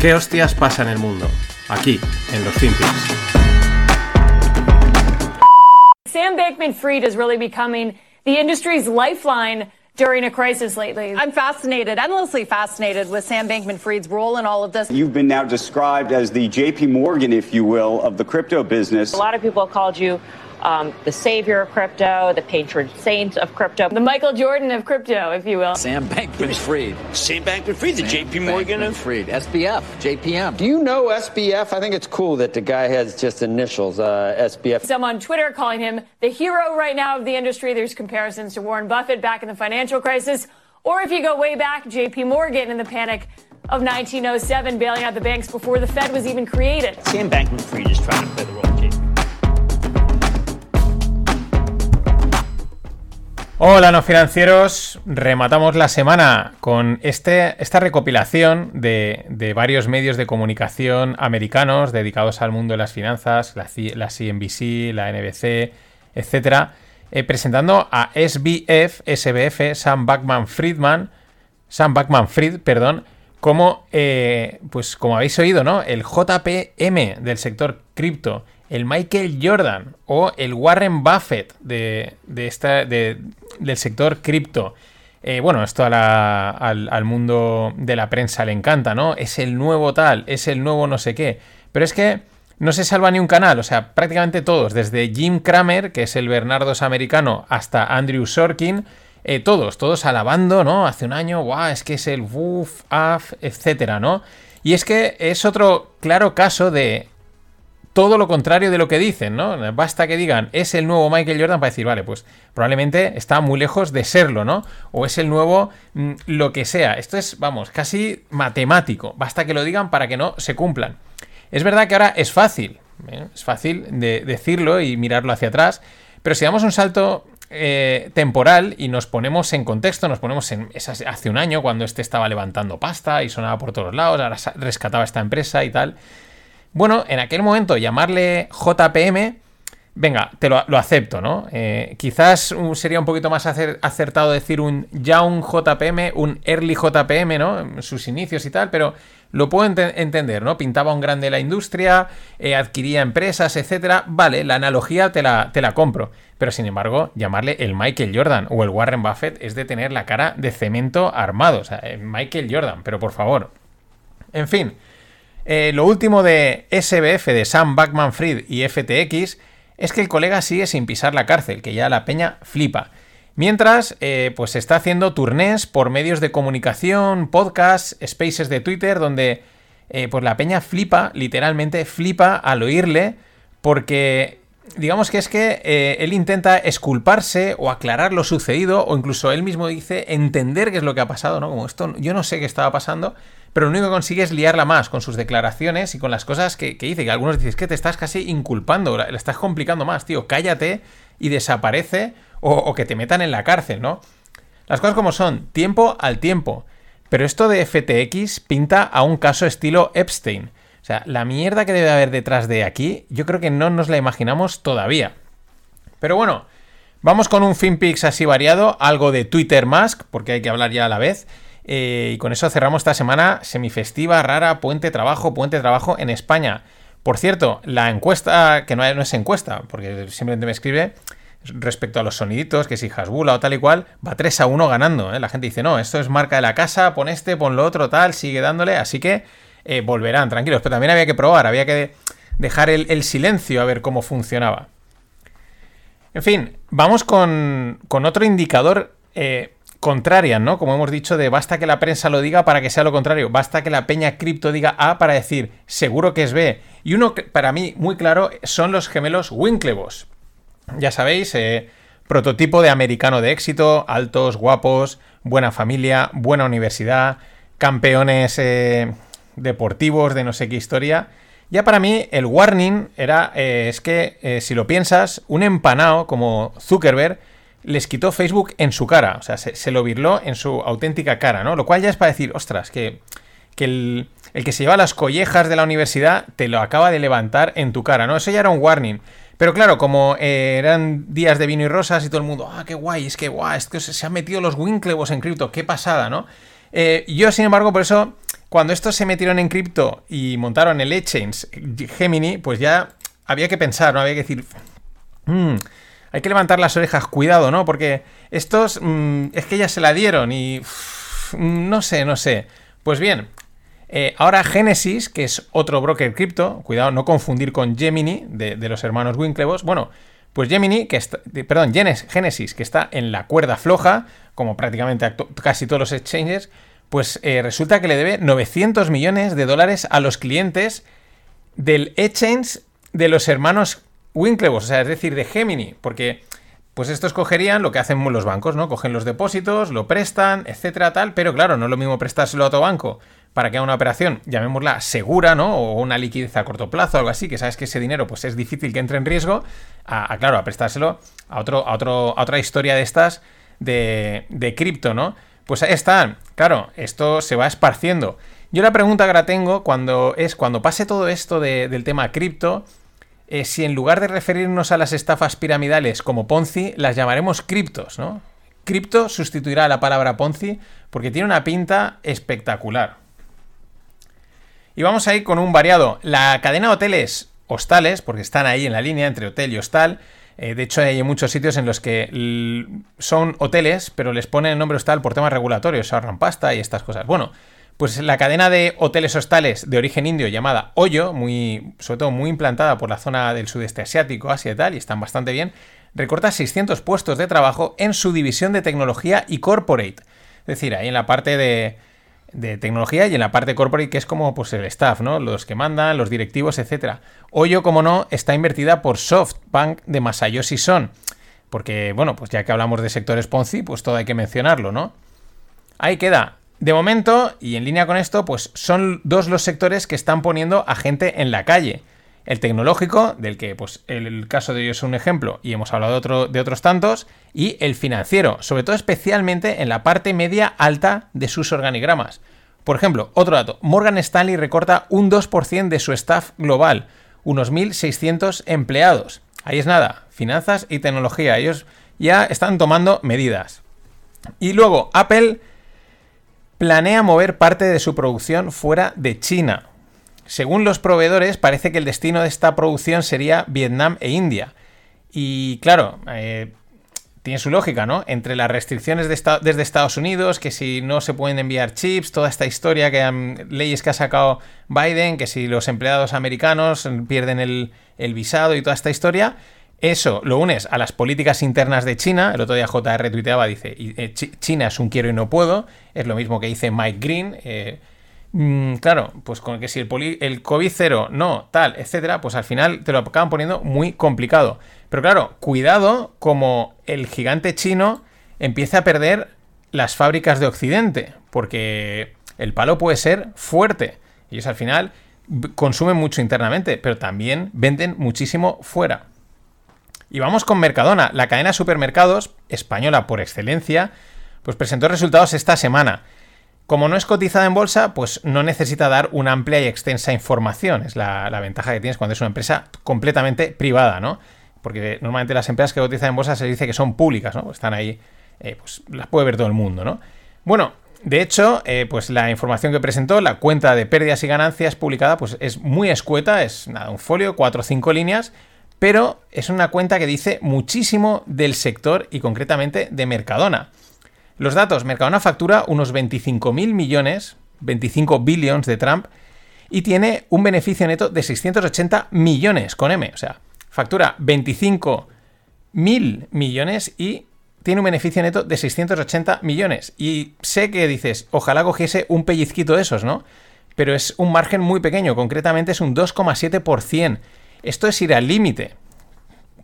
¿Qué hostias pasa en el mundo? Aquí, en los FinPix. Sam Bankman Fried is really becoming the industry's lifeline during a crisis lately. I'm fascinated, endlessly fascinated with Sam Bankman Fried's role in all of this. You've been now described as the JP Morgan, if you will, of the crypto business. A lot of people called you um, the savior of crypto, the patron saint of crypto. The Michael Jordan of crypto, if you will. Sam Bankman Fried. Sam Bankman Fried, the JP Morgan of Fried. SBF, JPM. Do you know SBF? I think it's cool that the guy has just initials, uh, SBF. Some on Twitter calling him the hero right now of the industry. There's comparisons to Warren Buffett back in the financial crisis. Or if you go way back, JP Morgan in the panic of 1907, bailing out the banks before the Fed was even created. Sam Bankman Fried is trying to play the role Hola, no financieros. Rematamos la semana con este, esta recopilación de, de, varios medios de comunicación americanos dedicados al mundo de las finanzas, la, CNBC, la NBC, etcétera, eh, presentando a SBF, SBF, Sam Backman Friedman, Sam Backman Fried, perdón, como, eh, pues como habéis oído, ¿no? El JPM del sector cripto el Michael Jordan o el Warren Buffett de, esta, del sector cripto. Eh, bueno, esto al, al, mundo de la prensa le encanta, ¿no? Es el nuevo tal, es el nuevo no sé qué. Pero es que no se salva ni un canal, o sea, prácticamente todos, desde Jim Cramer, que es el Bernardos americano, hasta Andrew Sorkin, eh, todos, todos alabando, ¿no? Hace un año, guau, es que es el woof, af, etcétera, ¿no? Y es que es otro claro caso de todo lo contrario de lo que dicen, ¿no? Basta que digan es el nuevo Michael Jordan para decir, vale, pues probablemente está muy lejos de serlo, ¿no? O es el nuevo mm, lo que sea. Esto es, vamos, casi matemático. Basta que lo digan para que no se cumplan. Es verdad que ahora es fácil, ¿eh? es fácil de decirlo y mirarlo hacia atrás, pero si damos un salto eh, temporal y nos ponemos en contexto, nos ponemos en hace un año cuando este estaba levantando pasta y sonaba por todos lados, ahora rescataba esta empresa y tal. Bueno, en aquel momento llamarle JPM, venga, te lo, acepto, ¿no? Eh, quizás sería un poquito más acertado decir un ya un JPM, un early JPM, ¿no? Sus inicios y tal, pero lo puedo entender, ¿no? Pintaba un grande la industria, eh, adquiría empresas, etcétera. Vale, la analogía te la, te la compro. Pero sin embargo, llamarle el Michael Jordan o el Warren Buffett es de tener la cara de cemento armado. O sea, eh, Michael Jordan, pero por favor. En fin. Eh, lo último de SBF de Sam Backman Fried y FTX es que el colega sigue sin pisar la cárcel, que ya la peña flipa. Mientras, eh, pues está haciendo turnés por medios de comunicación, podcasts, spaces de Twitter, donde eh, pues la peña flipa, literalmente flipa al oírle, porque digamos que es que él intenta esculparse o aclarar lo sucedido, o incluso él mismo dice entender qué es lo que ha pasado, ¿no? Como esto, yo no sé qué estaba pasando, pero lo único que consigue es liarla más con sus declaraciones y con las cosas que, dice, que algunos dicen, que te estás casi inculpando, la, estás complicando más, tío, cállate y desaparece o, que te metan en la cárcel, ¿no? Las cosas como son, tiempo al tiempo. Pero esto de FTX pinta a un caso estilo Epstein. O sea, la mierda que debe haber detrás de aquí, yo creo que no nos la imaginamos todavía. Pero bueno, vamos con un FinPix así variado, algo de Twitter Mask, porque hay que hablar ya a la vez. Eh, y con eso cerramos esta semana semifestiva, rara, puente trabajo, puente trabajo en España. Por cierto, la encuesta, que no, es encuesta, porque simplemente me escribe, respecto a los soniditos, que si Hasbula o tal y cual, va 3 a 1 ganando. ¿eh? La gente dice, no, esto es marca de la casa, pon este, pon lo otro, tal, sigue dándole, así que eh, volverán, tranquilos. Pero también había que probar, había que dejar el, silencio a ver cómo funcionaba. En fin, vamos con, con otro indicador contraria, ¿no? Como hemos dicho, de basta que la prensa lo diga para que sea lo contrario, basta que la peña cripto diga A para decir seguro que es B. Y uno para mí muy claro son los gemelos Winklevoss. Ya sabéis, eh, prototipo de americano de éxito, altos, guapos, buena familia, buena universidad, campeones eh, deportivos de no sé qué historia. Ya para mí el warning era, eh, es que si lo piensas, un empanado como Zuckerberg les quitó Facebook en su cara, o sea, se, lo virló en su auténtica cara, ¿no? Lo cual ya es para decir, ostras, que, el, que se lleva las collejas de la universidad te lo acaba de levantar en tu cara, ¿no? Eso ya era un warning. Pero claro, como eh, eran días de vino y rosas y todo el mundo, ah, qué guay, es que guay, es que se han metido los Winklevoss en cripto, qué pasada, ¿no? Eh, yo, sin embargo, por eso cuando estos se metieron en cripto y montaron el exchange Gemini, pues ya había que pensar, ¿no? Había que decir, "Mm, hay que levantar las orejas, cuidado, ¿no? Porque estos mm, es que ya se la dieron y no sé, no sé. Pues bien, eh, ahora Genesis, que es otro broker cripto, cuidado, no confundir con Gemini de, los hermanos Winklevoss. Bueno, pues Gemini, que está, perdón, Genes- Genesis, que está en la cuerda floja, como prácticamente casi todos los exchanges, pues eh, resulta que le debe 900 millones de dólares a los clientes del exchange de los hermanos Winklevoss, o sea, es decir, de Gemini, porque pues estos cogerían lo que hacen los bancos, ¿no? Cogen los depósitos, lo prestan, etcétera, tal, pero claro, no es lo mismo prestárselo a otro banco para que haga una operación, llamémosla segura, ¿no? O una liquidez a corto plazo, algo así, que sabes que ese dinero pues es difícil que entre en riesgo, a, claro, a prestárselo a, otro, a, otro, a otra historia de estas de, de cripto, ¿no? Pues ahí están, claro, esto se va esparciendo. Yo la pregunta que ahora tengo cuando es cuando pase todo esto de- del tema cripto, eh, si en lugar de referirnos a las estafas piramidales como Ponzi, las llamaremos criptos, ¿no? Cripto sustituirá a la palabra Ponzi porque tiene una pinta espectacular. Y vamos a ir con un variado. La cadena de hoteles hostales, porque están ahí en la línea entre hotel y hostal, eh, de hecho hay muchos sitios en los que son hoteles, pero les ponen el nombre hostal por temas regulatorios, ahorran pasta y estas cosas. Bueno, pues la cadena de hoteles hostales de origen indio llamada Hoyo, muy, sobre todo muy implantada por la zona del sudeste asiático, Asia y tal, y están bastante bien, recorta 600 puestos de trabajo en su división de tecnología y corporate. Es decir, ahí en la parte de, tecnología y en la parte corporate, que es como pues, el staff, ¿no? Los que mandan, los directivos, etcétera. Hoyo, como no, está invertida por SoftBank de Masayoshi Son. Porque, bueno, pues ya que hablamos de sectores Ponzi, pues todo hay que mencionarlo, ¿no? Ahí queda. De momento, y en línea con esto, pues son dos los sectores que están poniendo a gente en la calle. El tecnológico, del que pues el, caso de ellos es un ejemplo y hemos hablado de, de otros tantos, y el financiero, sobre todo especialmente en la parte media alta de sus organigramas. Por ejemplo, otro dato, Morgan Stanley recorta un 2% de su staff global, unos 1.600 empleados. Ahí es nada, finanzas y tecnología, ellos ya están tomando medidas. Y luego, Apple planea mover parte de su producción fuera de China. Según los proveedores, parece que el destino de esta producción sería Vietnam e India. Y claro, eh, tiene su lógica, ¿no? Entre las restricciones desde Estados Unidos, que si no se pueden enviar chips, toda esta historia, que leyes que ha sacado Biden, que si los empleados americanos pierden el visado y toda esta historia, eso lo unes a las políticas internas de China. El otro día JR tuiteaba, dice, eh, Chi- China es un quiero y no puedo. Es lo mismo que dice Mike Green. eh, mm, claro, pues con que si el, poli- el COVID cero, no, tal, etcétera, pues al final te lo acaban poniendo muy complicado. Pero claro, cuidado como el gigante chino empieza a perder las fábricas de Occidente, porque el palo puede ser fuerte. Ellos al final consumen mucho internamente, pero también venden muchísimo fuera. Y vamos con Mercadona, la cadena de supermercados española por excelencia, pues presentó resultados esta semana. Como no es cotizada en bolsa, pues no necesita dar una amplia y extensa información. Es la, ventaja que tienes cuando es una empresa completamente privada, ¿no? Porque normalmente las empresas que cotizan en bolsa se dice que son públicas, ¿no? Están ahí, eh, pues las puede ver todo el mundo, ¿no? Bueno, de hecho, eh, pues la información que presentó, la cuenta de pérdidas y ganancias publicada, pues es muy escueta, es nada, un folio, cuatro o cinco líneas, pero es una cuenta que dice muchísimo del sector y concretamente de Mercadona. Los datos, Mercadona factura unos 25.000 millones, 25 billions de Trump, y tiene un beneficio neto de 680 millones con M. O sea, factura 25 mil millones y tiene un beneficio neto de 680 millones. Y sé que dices, ojalá cogiese un pellizquito de esos, ¿no? Pero es un margen muy pequeño, concretamente es un 2,7%. Esto es ir al límite,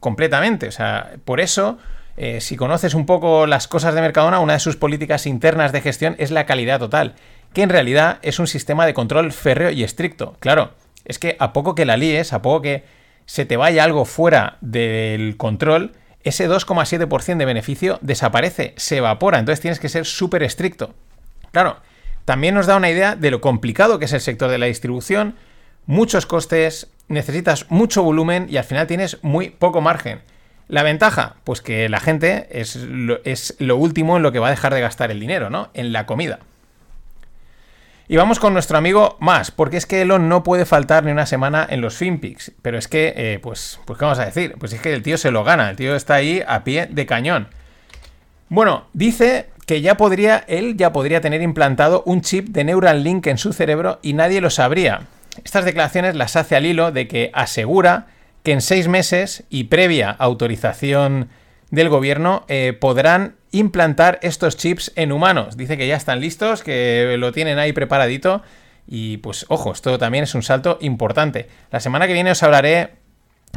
completamente. O sea, por eso, eh, si conoces un poco las cosas de Mercadona, una de sus políticas internas de gestión es la calidad total, que en realidad es un sistema de control férreo y estricto. Claro, es que a poco que la líes, a poco que se te vaya algo fuera del control, ese 2,7% de beneficio desaparece, se evapora, entonces tienes que ser súper estricto. Claro, también nos da una idea de lo complicado que es el sector de la distribución, muchos costes, necesitas mucho volumen y al final tienes muy poco margen. La ventaja, pues que la gente es lo, es lo último en lo que va a dejar de gastar el dinero, ¿no? En la comida. Y vamos con nuestro amigo más, porque es que Elon no puede faltar ni una semana en los FinPix. Pero es que, eh, pues, pues, ¿qué vamos a decir? Pues es que el tío se lo gana, el tío está ahí a pie de cañón. Bueno, dice que ya podría, él ya podría tener implantado un chip de Neuralink en su cerebro y nadie lo sabría. Estas declaraciones las hace al hilo de que asegura que en seis meses y previa autorización del gobierno eh, podrán implantar estos chips en humanos. Dice que ya están listos, que lo tienen ahí preparadito. Y pues ojo, esto también es un salto importante. La semana que viene os hablaré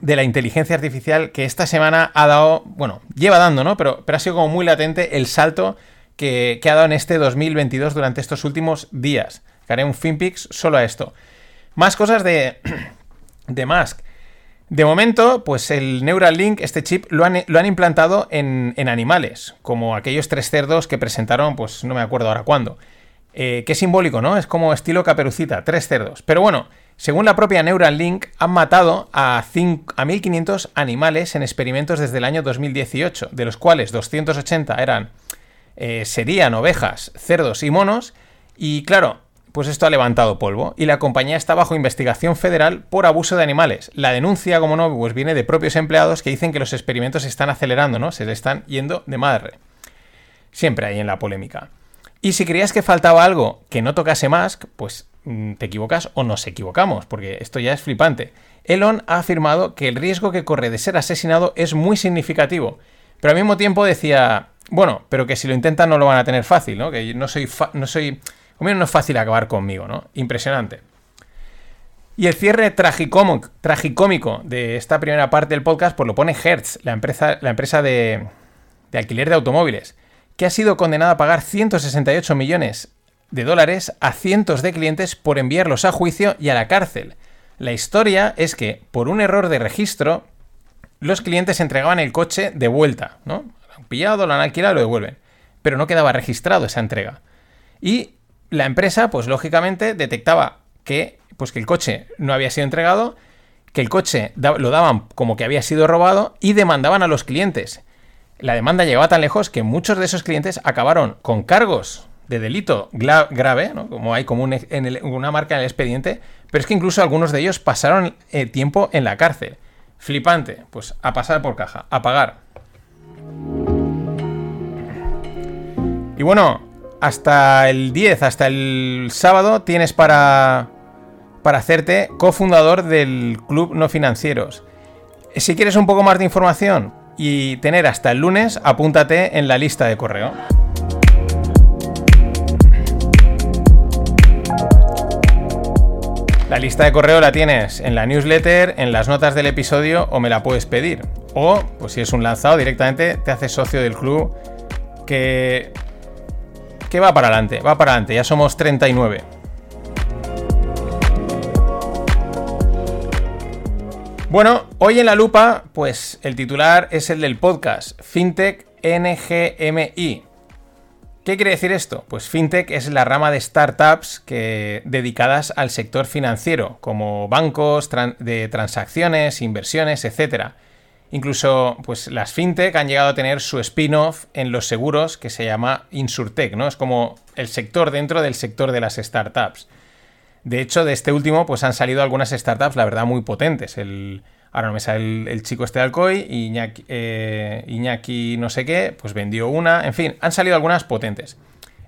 de la inteligencia artificial que esta semana ha dado, bueno, lleva dando, ¿no? Pero, pero ha sido como muy latente el salto que, ha dado en este 2022 durante estos últimos días. Haré un FinPix solo a esto. Más cosas de, de Musk. De momento, pues el Neuralink, este chip, lo han, lo han implantado en, animales, como aquellos tres cerdos que presentaron, pues no me acuerdo ahora cuándo. Eh, qué simbólico, ¿no? Es como estilo caperucita, tres cerdos. Pero bueno, según la propia Neuralink, han matado a, a 1.500 animales en experimentos desde el año 2018, de los cuales 280 eran, eh, serían ovejas, cerdos y monos. Y claro, pues esto ha levantado polvo y la compañía está bajo investigación federal por abuso de animales. La denuncia, como no, pues viene de propios empleados que dicen que los experimentos se están acelerando, ¿no? Se le están yendo de madre. Siempre hay en la polémica. Y si creías que faltaba algo que no tocase más, pues mm, te equivocas o nos equivocamos, porque esto ya es flipante. Elon ha afirmado que el riesgo que corre de ser asesinado es muy significativo, pero al mismo tiempo decía, bueno, pero que si lo intentan no lo van a tener fácil, ¿no? Que no soy, no soy como no es fácil acabar conmigo, ¿no? Impresionante. Y el cierre tragicómico, de esta primera parte del podcast, pues lo pone Hertz, la empresa, la empresa de, de alquiler de automóviles, que ha sido condenada a pagar 168 millones de dólares a cientos de clientes por enviarlos a juicio y a la cárcel. La historia es que, por un error de registro, los clientes entregaban el coche de vuelta, ¿no? Lo han pillado, lo han alquilado lo devuelven. Pero no quedaba registrado esa entrega. Y la empresa, pues lógicamente, detectaba que, pues, que el coche no había sido entregado, que el coche lo daban como que había sido robado y demandaban a los clientes. La demanda llegaba tan lejos que muchos de esos clientes acabaron con cargos de delito grave, como hay como una marca en el expediente, pero es que incluso algunos de ellos pasaron eh, tiempo en la cárcel. Flipante, pues a pasar por caja, a pagar. Y bueno, hasta el 10, hasta el sábado, tienes para, para hacerte cofundador del Club No Financieros. Si quieres un poco más de información y tener hasta el lunes, apúntate en la lista de correo. La lista de correo la tienes en la newsletter, en las notas del episodio o me la puedes pedir. O, pues si es un lanzado, directamente te haces socio del club que que va para adelante, va para adelante, ya somos 39. Bueno, hoy en la lupa, pues el titular es el del podcast, FinTech NGMI. ¿Qué quiere decir esto? Pues FinTech es la rama de startups que, dedicadas al sector financiero, como bancos de transacciones, inversiones, etc. Incluso, pues las fintech han llegado a tener su spin-off en los seguros que se llama Insurtech, ¿no? Es como el sector dentro del sector de las startups. De hecho, de este último, pues han salido algunas startups, la verdad, muy potentes. El, ahora no me sale el, chico este de Alcoy, Iñaki, eh, Iñaki no sé qué, pues vendió una. En fin, han salido algunas potentes.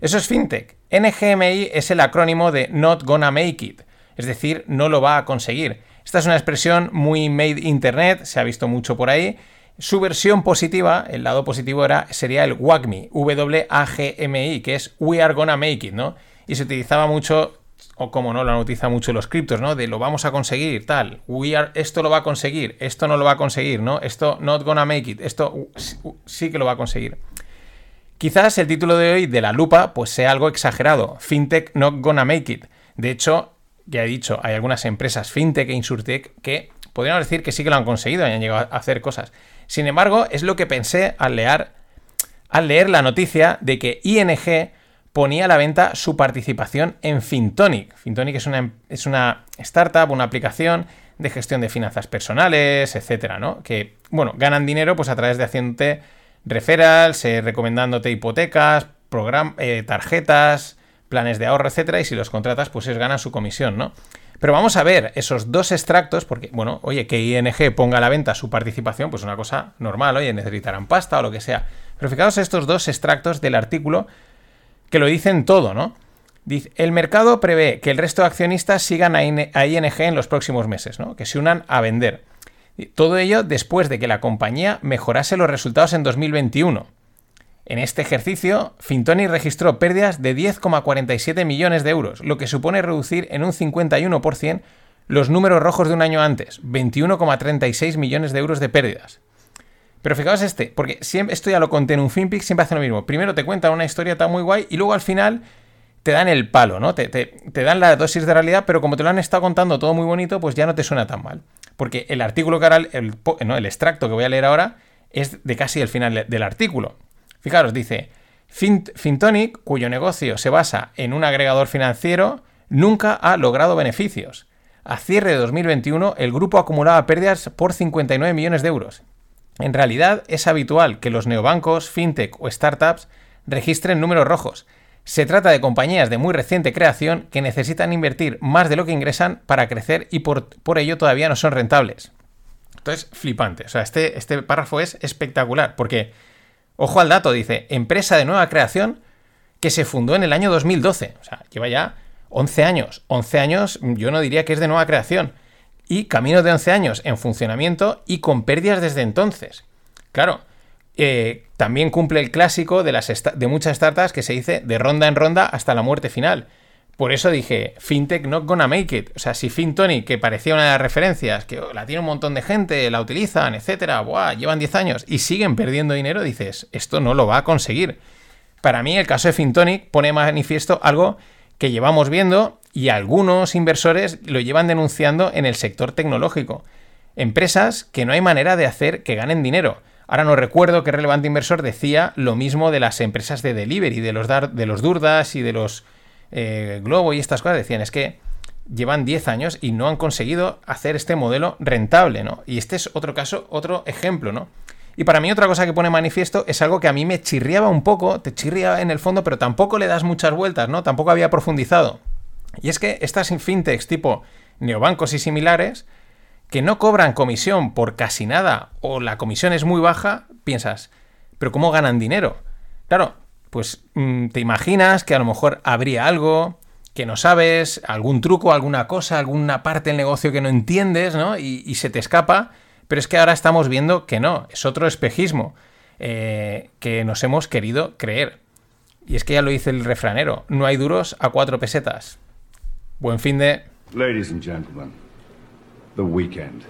Eso es fintech. NGMI es el acrónimo de Not Gonna Make It, es decir, no lo va a conseguir. Esta es una expresión muy made internet, se ha visto mucho por ahí. Su versión positiva, el lado positivo era, sería el WAGMI, W-A-G-M-I, que es We are gonna make it, ¿no? Y se utilizaba mucho, o como no, lo han utilizado mucho los criptos, ¿no? De lo vamos a conseguir, tal. We are, esto lo va a conseguir, esto no lo va a conseguir, ¿no? Esto not gonna make it, esto sí que lo va a conseguir. Quizás el título de hoy de la lupa pues sea algo exagerado. FinTech not gonna make it. De hecho, ya he dicho, hay algunas empresas fintech e insurtech que podríamos decir que sí que lo han conseguido y han llegado a hacer cosas. Sin embargo, es lo que pensé al leer, al leer la noticia de que ING ponía a la venta su participación en Fintonic. Fintonic es una, es una startup, una aplicación de gestión de finanzas personales, etcétera, ¿no? Que, bueno, ganan dinero pues a través de haciéndote referrals, eh, recomendándote hipotecas, eh, tarjetas, planes de ahorro, etcétera, y si los contratas, pues es ganan su comisión, ¿no? Pero vamos a ver esos dos extractos, porque, bueno, oye, que ING ponga a la venta su participación, pues es una cosa normal, oye, necesitarán pasta o lo que sea. Pero fijaos estos dos extractos del artículo que lo dicen todo, ¿no? Dice, el mercado prevé que el resto de accionistas sigan a ING en los próximos meses, ¿no? Que se unan a vender. Todo ello después de que la compañía mejorase los resultados en 2021. En este ejercicio, Fintoni registró pérdidas de 10,47 millones de euros, lo que supone reducir en un 51% los números rojos de un año antes, 21,36 millones de euros de pérdidas. Pero fijaos este, porque esto ya lo conté en un FinPix, siempre hace lo mismo. Primero te cuentan una historia tan muy guay y luego al final te dan el palo, ¿no? Te, dan la dosis de realidad, pero como te lo han estado contando todo muy bonito, pues ya no te suena tan mal. Porque el artículo que ahora, no, el extracto que voy a leer ahora, es de casi el final del artículo. Fijaros, dice, Fintonic, cuyo negocio se basa en un agregador financiero, nunca ha logrado beneficios. A cierre de 2021, el grupo acumulaba pérdidas por 59 millones de euros. En realidad, es habitual que los neobancos, fintech o startups registren números rojos. Se trata de compañías de muy reciente creación que necesitan invertir más de lo que ingresan para crecer y por, por ello todavía no son rentables. Entonces, flipante. O sea, este, este párrafo es espectacular porque Ojo al dato, dice, empresa de nueva creación que se fundó en el año 2012. O sea, lleva ya 11 años. 11 años yo no diría que es de nueva creación. Y camino de 11 años en funcionamiento y con pérdidas desde entonces. Claro, eh, también cumple el clásico de, de muchas startups que se dice de ronda en ronda hasta la muerte final. Por eso dije, FinTech not gonna make it. O sea, si FinTony, que parecía una de las referencias, que la tiene un montón de gente, la utilizan, etcétera, buah, llevan 10 años y siguen perdiendo dinero, dices, esto no lo va a conseguir. Para mí, el caso de FinTonic pone manifiesto algo que llevamos viendo y algunos inversores lo llevan denunciando en el sector tecnológico. Empresas que no hay manera de hacer que ganen dinero. Ahora no recuerdo qué relevante inversor decía lo mismo de las empresas de delivery, de los, de los Durdas y de los eh, Globo y estas cosas decían, es que llevan 10 años y no han conseguido hacer este modelo rentable, ¿no? Y este es otro caso, otro ejemplo, ¿no? Y para mí otra cosa que pone manifiesto es algo que a mí me chirriaba un poco, te chirriaba en el fondo, pero tampoco le das muchas vueltas, ¿no? Tampoco había profundizado. Y es que estas fintechs tipo neobancos y similares, que no cobran comisión por casi nada o la comisión es muy baja, piensas, pero ¿cómo ganan dinero? Claro, pues mm, te imaginas que a lo mejor habría algo que no sabes, algún truco, alguna cosa, alguna parte del negocio que no entiendes, ¿no? Y, se te escapa, pero es que ahora estamos viendo que no, es otro espejismo eh, que nos hemos querido creer. Y es que ya lo dice el refranero, no hay duros a cuatro pesetas. Buen fin de... Ladies and gentlemen, the weekend.